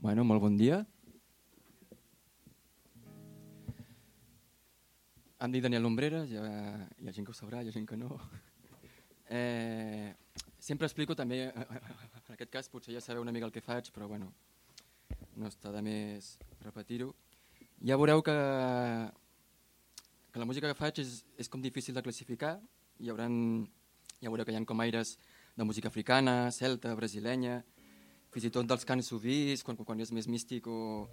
Bueno, molt bon dia. Em dic Daniel Lumbreras, hi ha, hi ha gent que ho sabrà, hi ha gent que no. Eh, sempre explico també, en aquest cas potser ja sabeu una mica el que faig, però bueno, no està de més repetir-ho. Ja veureu que, que la música que faig és, és com difícil de classificar, hi hauran, ja veureu que hi ha com aires de música africana, celta, brasilenya, fins i tot dels cants sudís, quan, quan és més místic o,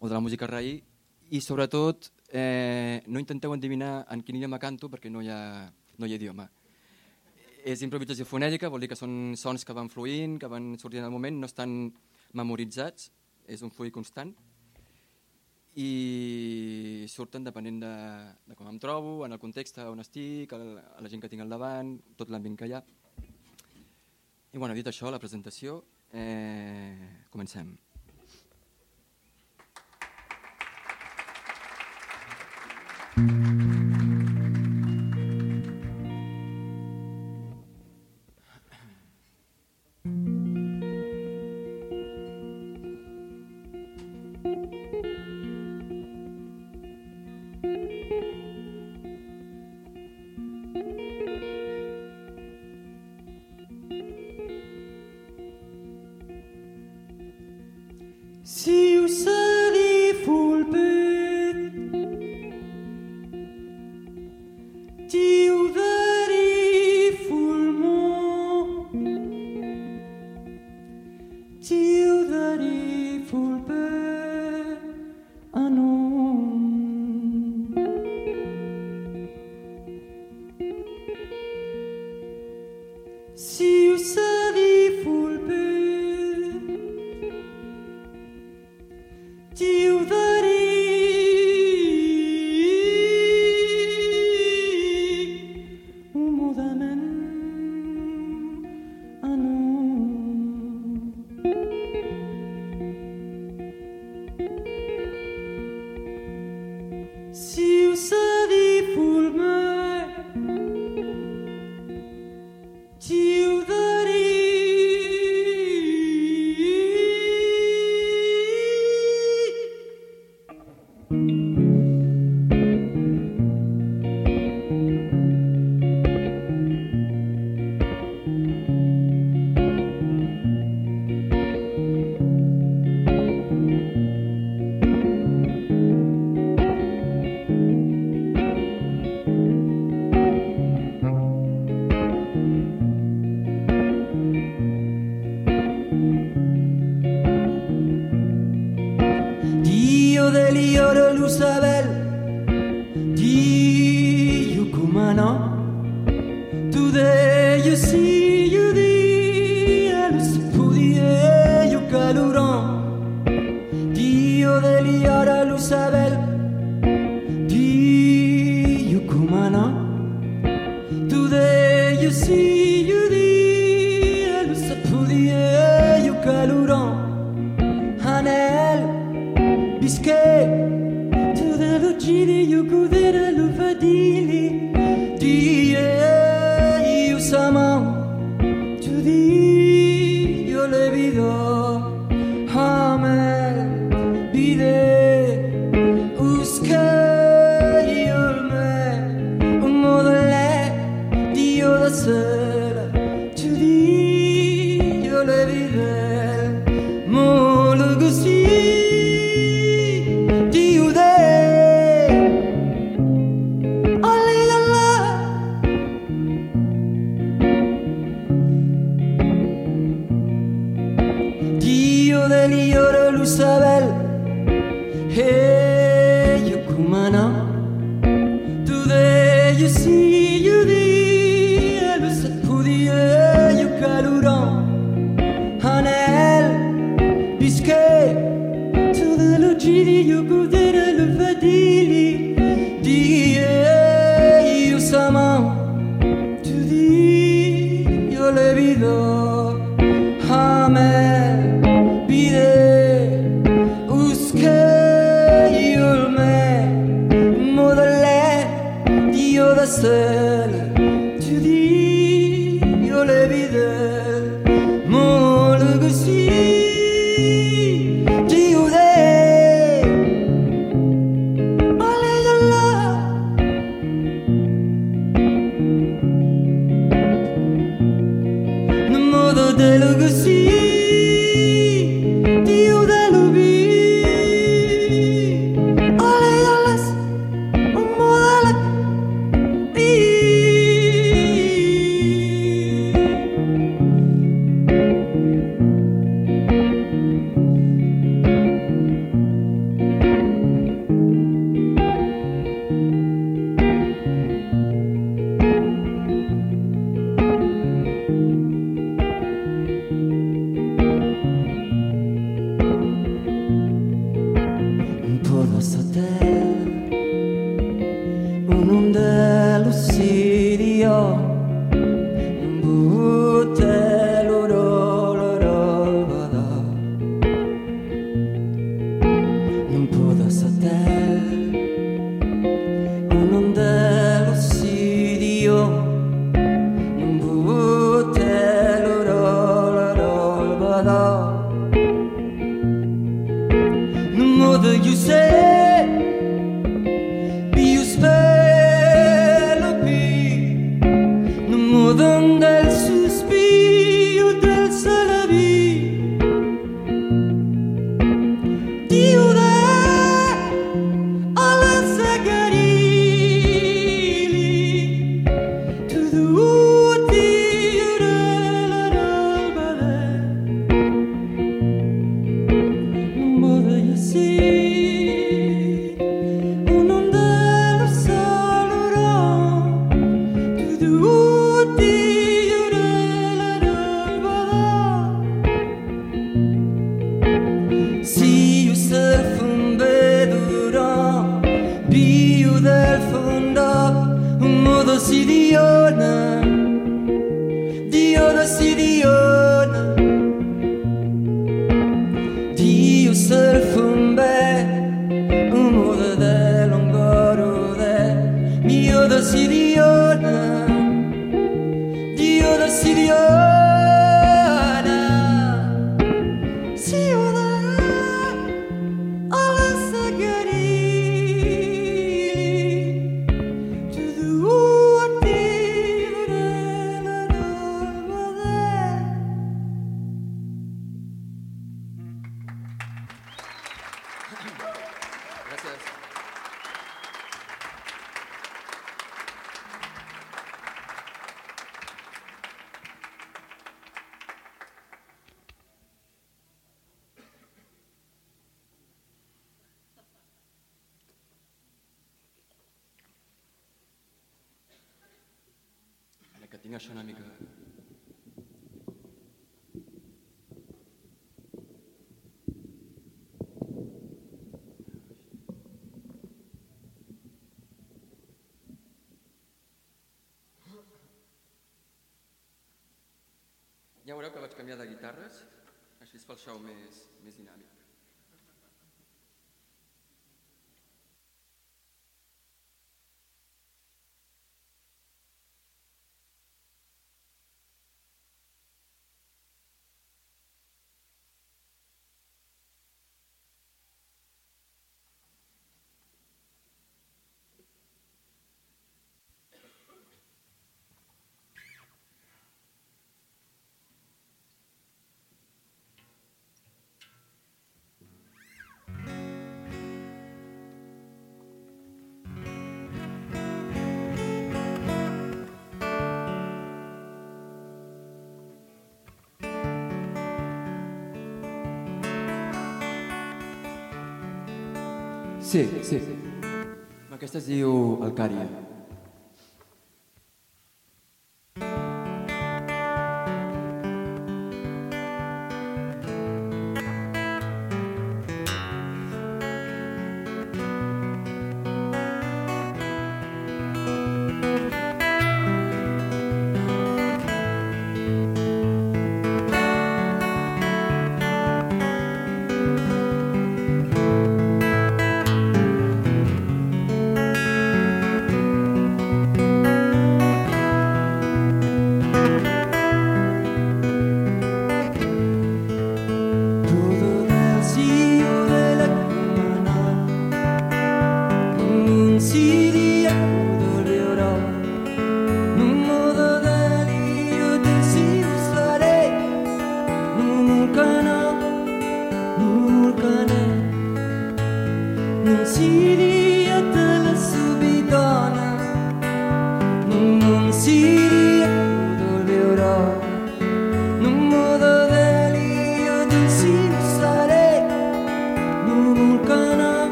o de la música raï, i sobretot eh, no intenteu endevinar en quin idioma canto perquè no hi ha, no hi ha idioma. És improvisació fonètica, vol dir que són sons que van fluint, que van sortint al moment, no estan memoritzats, és un fluid constant. I surten depenent de, de com em trobo, en el context on estic, la, a la gent que tinc al davant, tot l'ambient que hi ha. I bueno, dit això, la presentació, eh, comencem. Mm. Sí, sí. Aquesta es diu Alcària.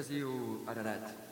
Es diu Ararat.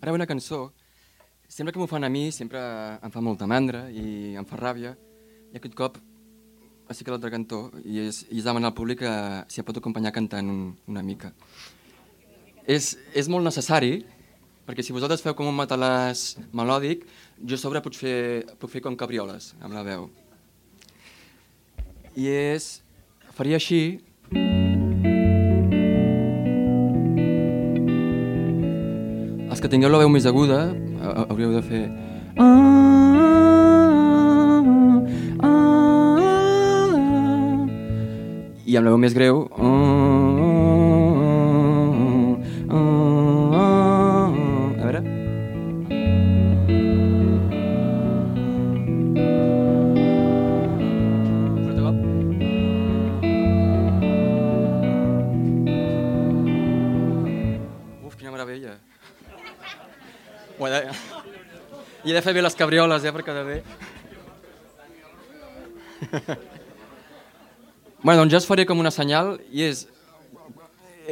Ara una cançó, sempre que m'ho fan a mi, sempre em fa molta mandra i em fa ràbia, i aquest cop ha que l'altre cantó, i és, i és demanar al públic que si em pot acompanyar cantant un, una mica. És, és molt necessari, perquè si vosaltres feu com un matalàs melòdic, jo a sobre puc fer, puc fer com cabrioles amb la veu. I és... faria així... que tingueu la veu més aguda ha- hauríeu de fer... I amb la veu més greu... he de fer bé les cabrioles, eh, per quedar bé. bueno, doncs ja us faré com una senyal i és,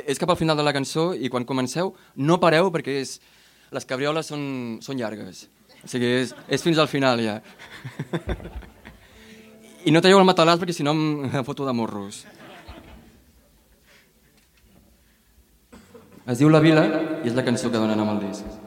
és cap al final de la cançó i quan comenceu no pareu perquè és, les cabrioles són, són llargues. O sigui, és, és fins al final ja. I no traieu el matalàs perquè si no em foto de morros. Es diu La Vila i és la cançó que dona nom al disc.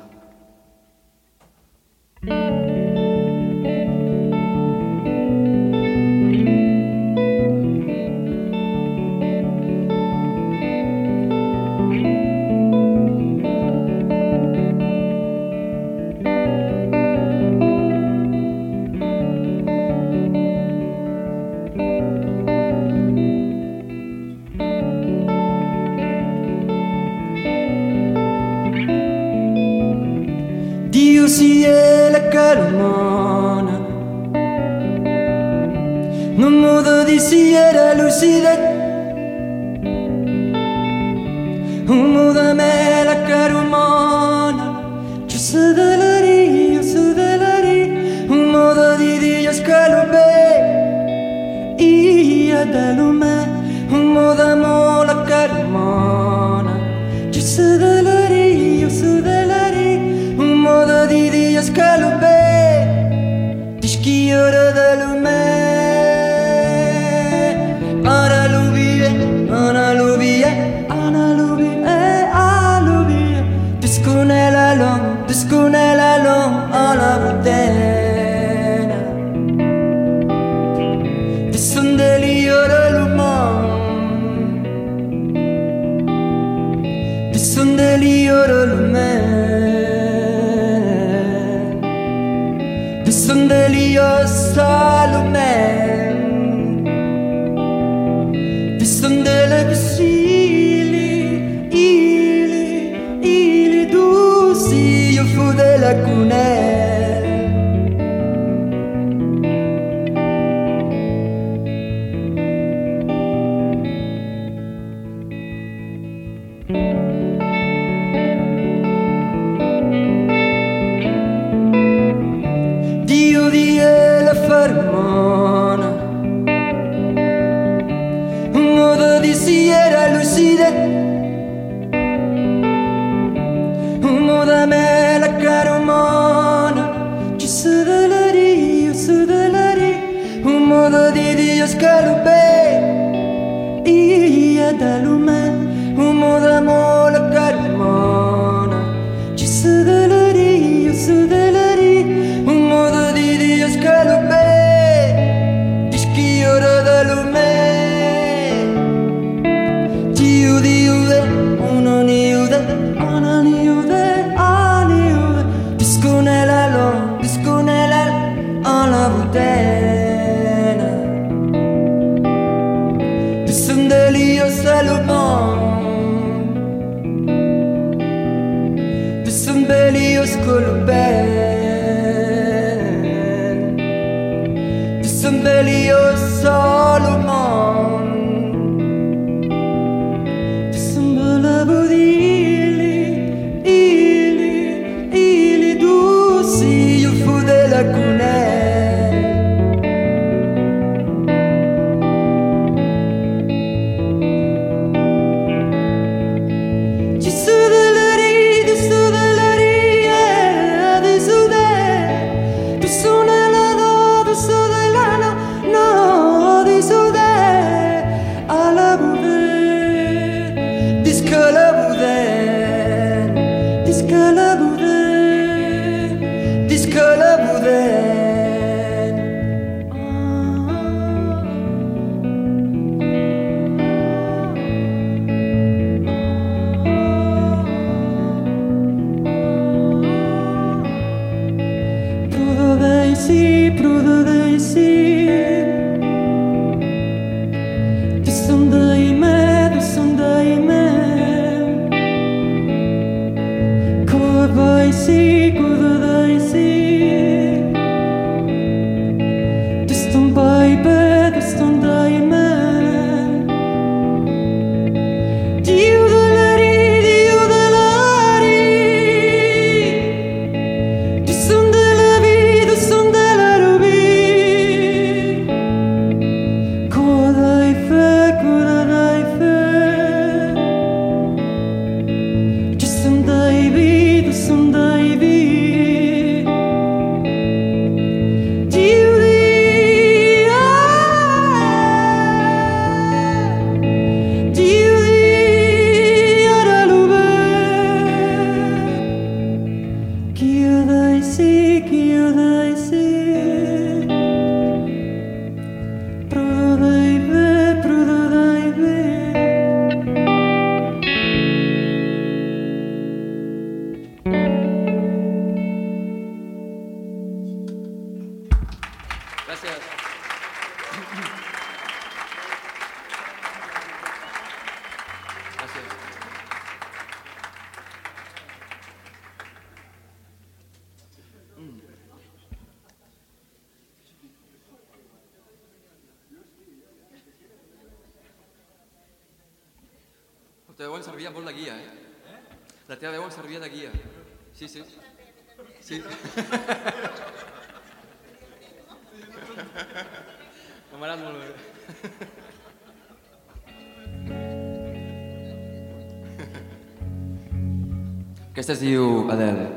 catalumán Aquesta es diu Adele.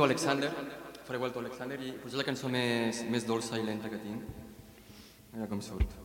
diu Alexander, faré Alexander, i potser la cançó més, més dolça i lenta que tinc. Mira com surt.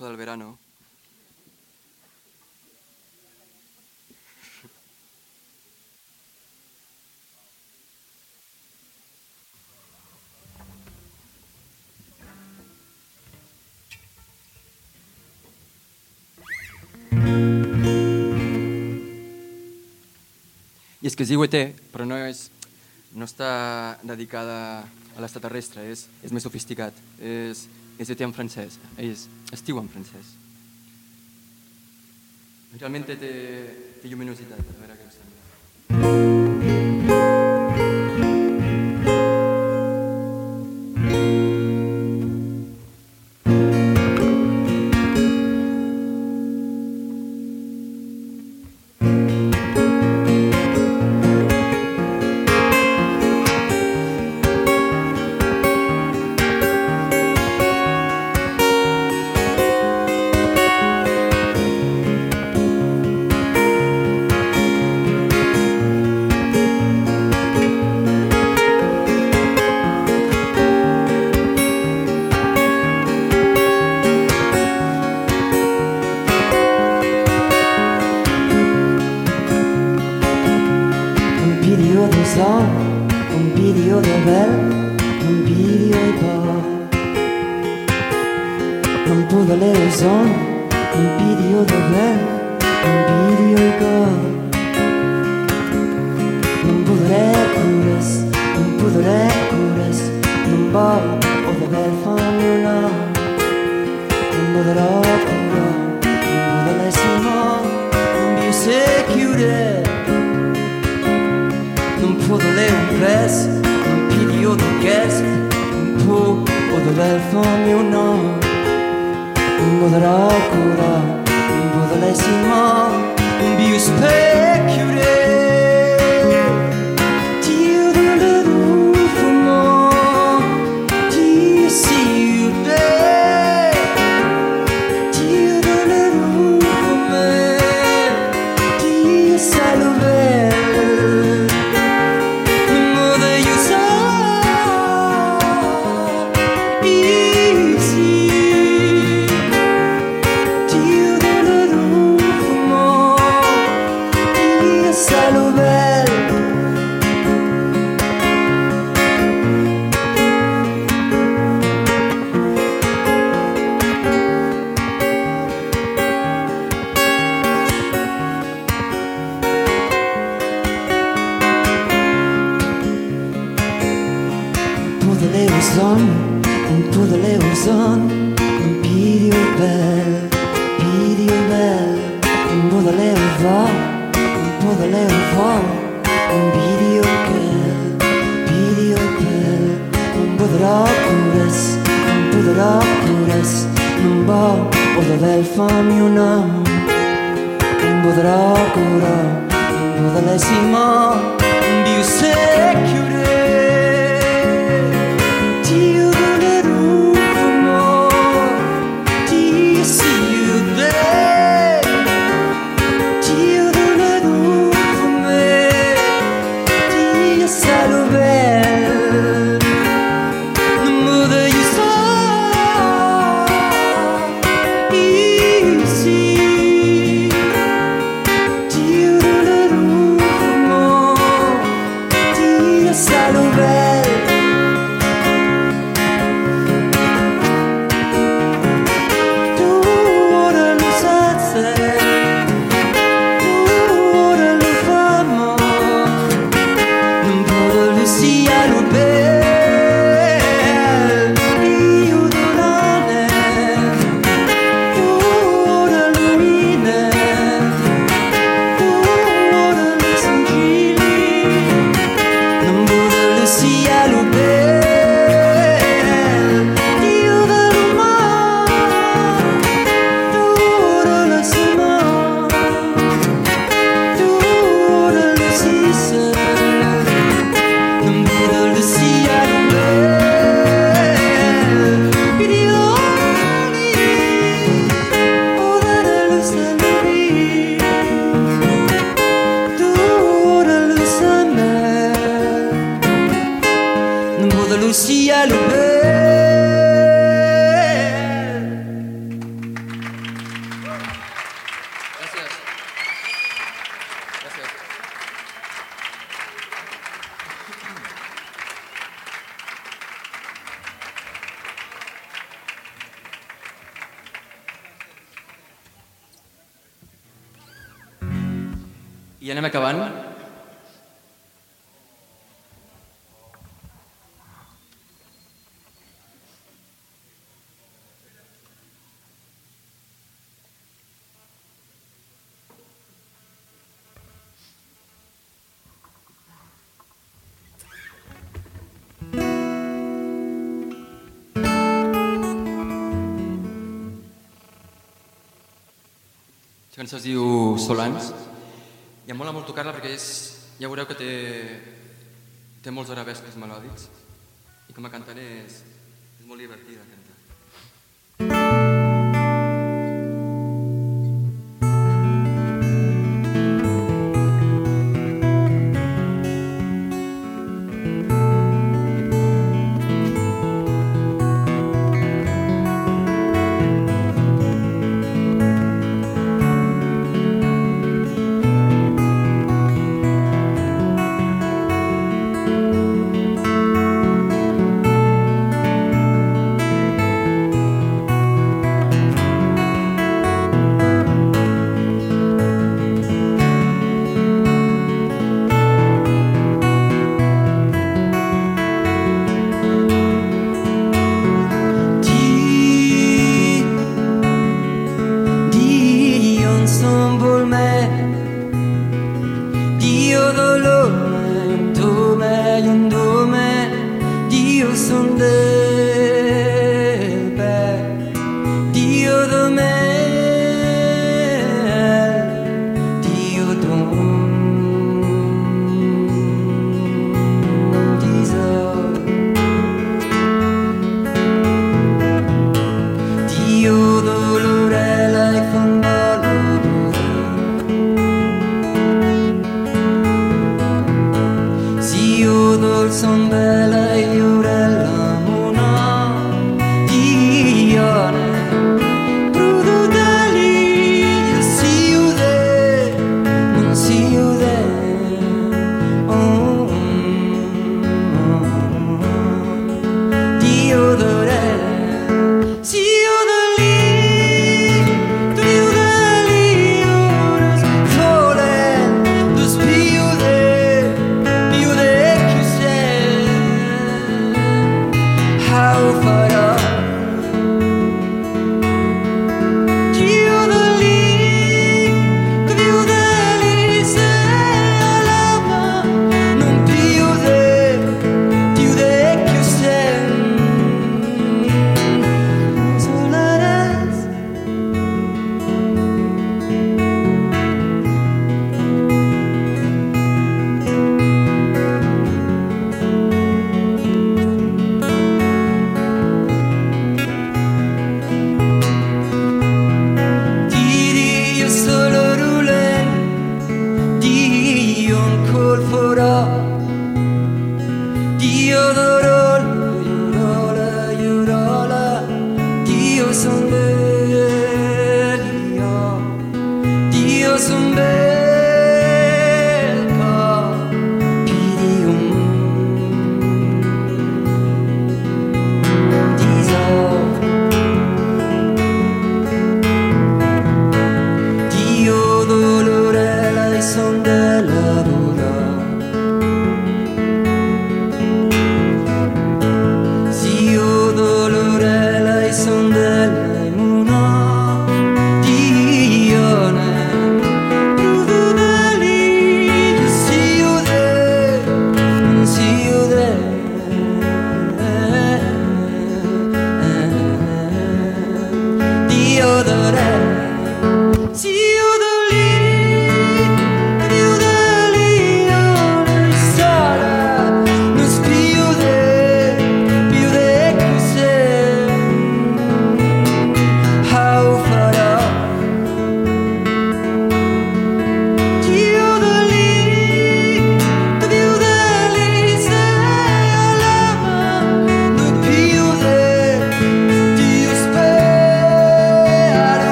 comienzo del verano, I és que es diu ET, però no, és, no està dedicada a l'extraterrestre, és, és més sofisticat. És, es té en francès, és estiu en francès. Realment té, té lluminositat, a veure què em sembla. Son, un vídeo de bel, un vídeo i por. Non puedo leer son, un vídeo de bel, un vídeo i cor. Non podré cures, non podré cures, non vol o de bel fammi una. Non podrò cura, non podré simon, non vi sé chiudere. Non puedo leer un pres, un pidio de guest, un po o de bel fammi una. Non podrò cura, non podré simon, non vi sé ja veureu que té, té molts arabesques melòdics i com a cantant és, és molt divertida a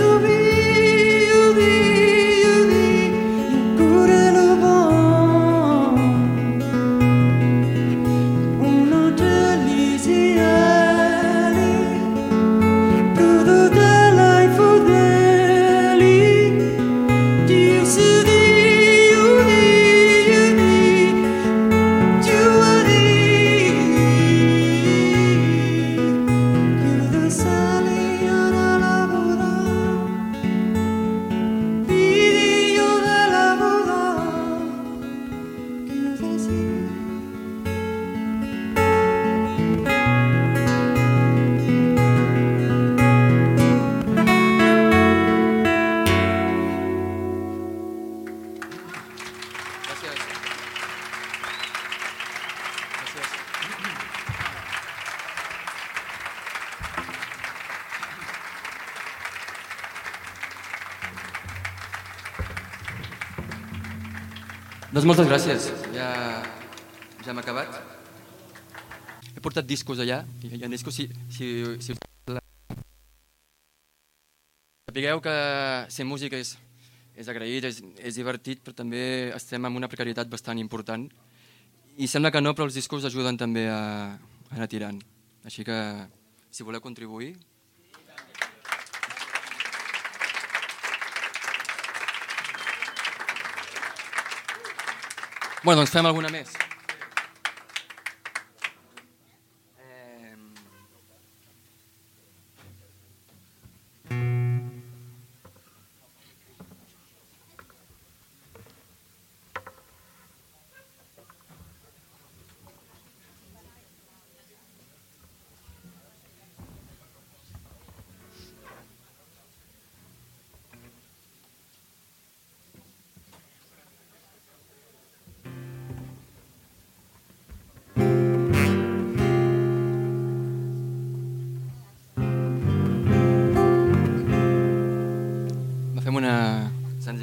to be Doncs moltes gràcies. Ja, ja hem acabat. He portat discos allà. Hi ha discos, si, si, si. Sapigueu que ser músic és, és agraït, és, és divertit, però també estem en una precarietat bastant important. I sembla que no, però els discos ajuden també a, a anar tirant. Així que, si voleu contribuir, Bueno, ens fem alguna més.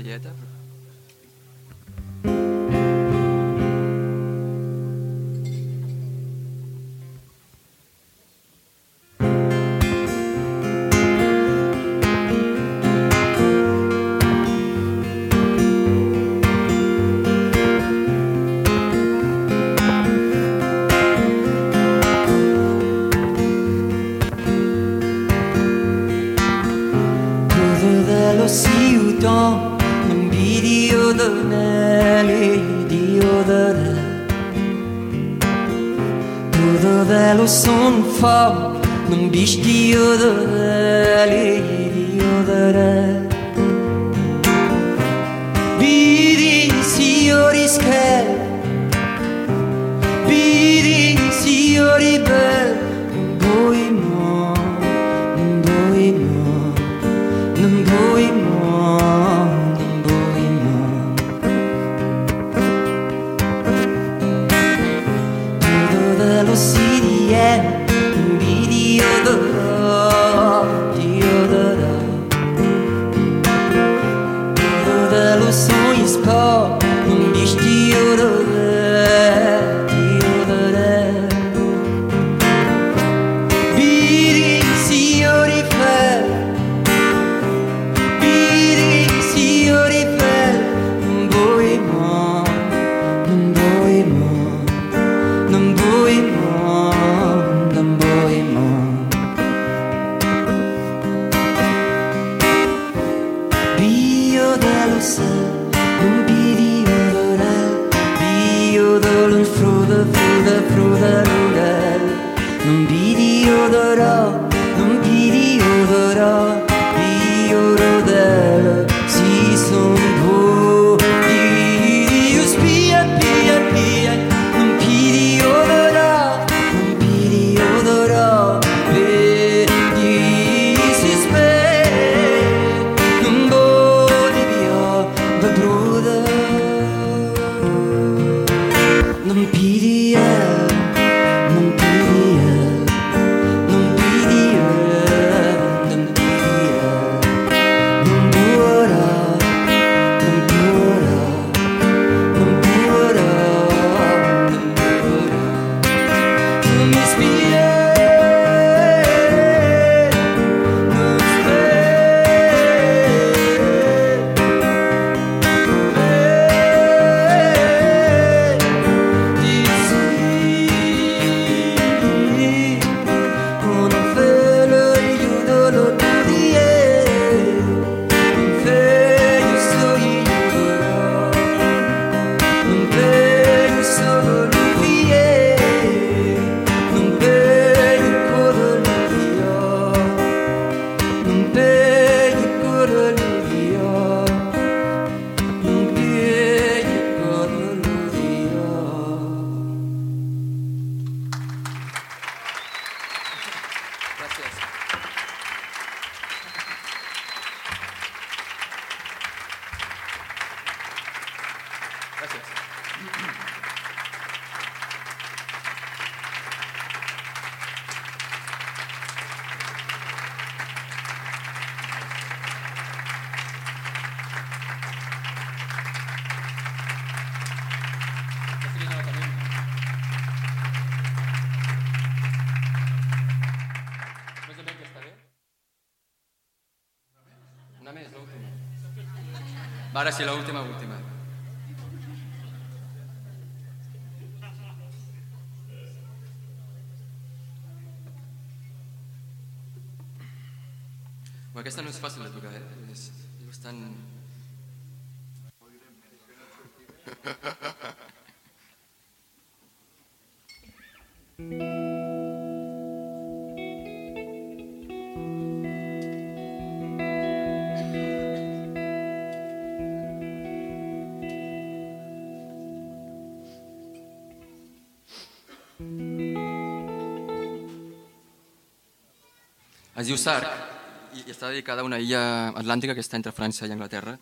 Toilette. Biş diyordu. Es diu Sark i està dedicada a una illa atlàntica que està entre França i Anglaterra.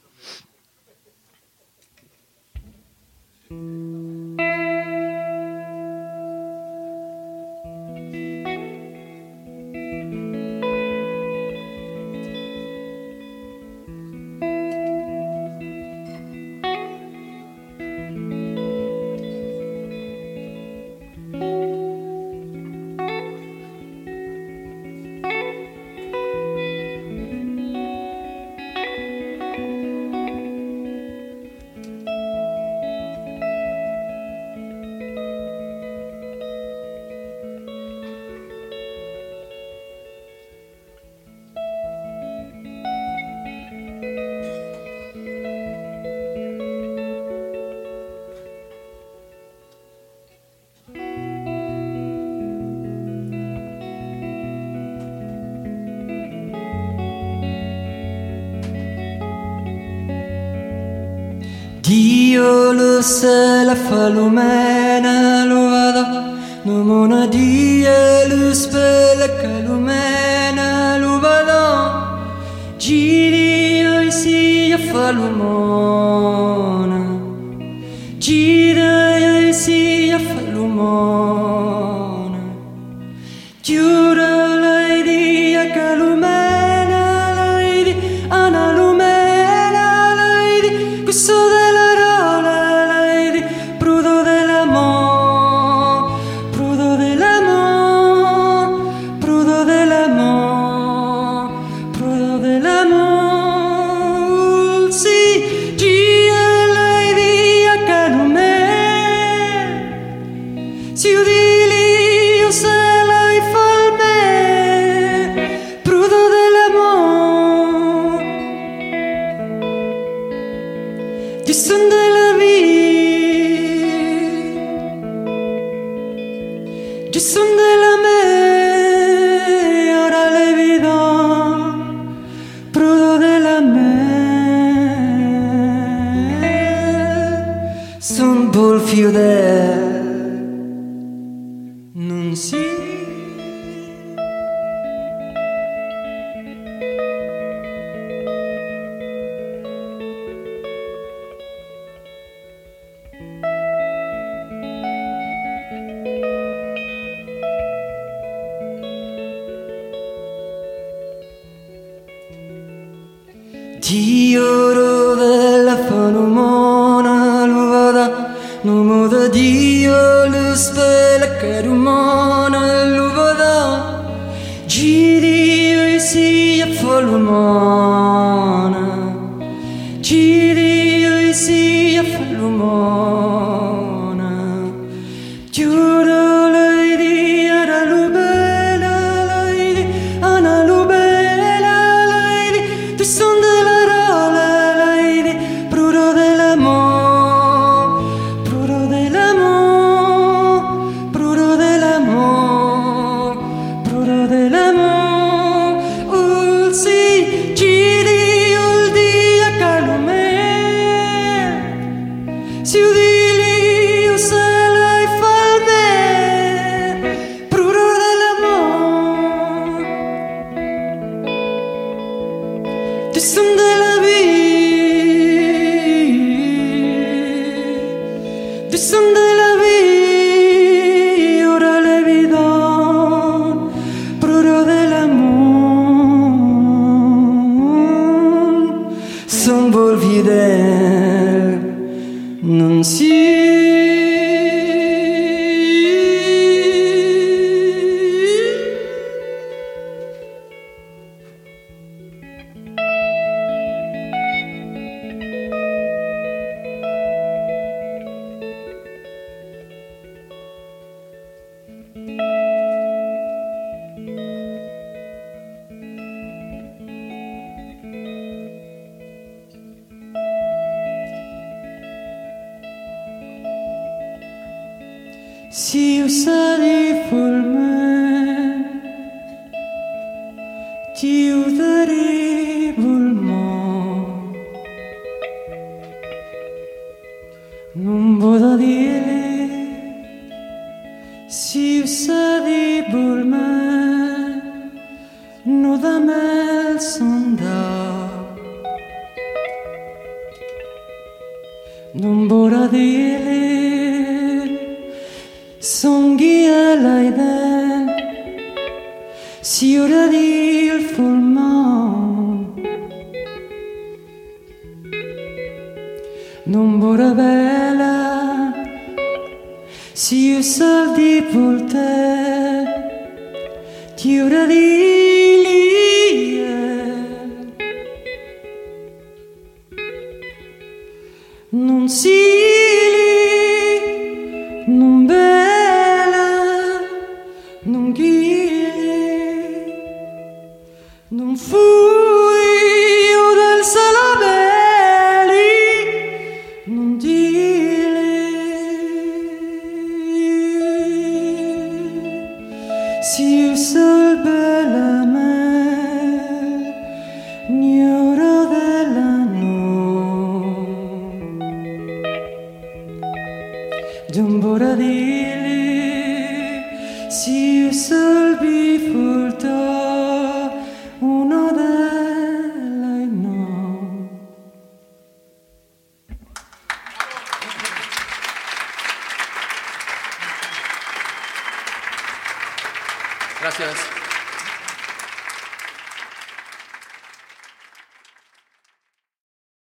أول ما Listen to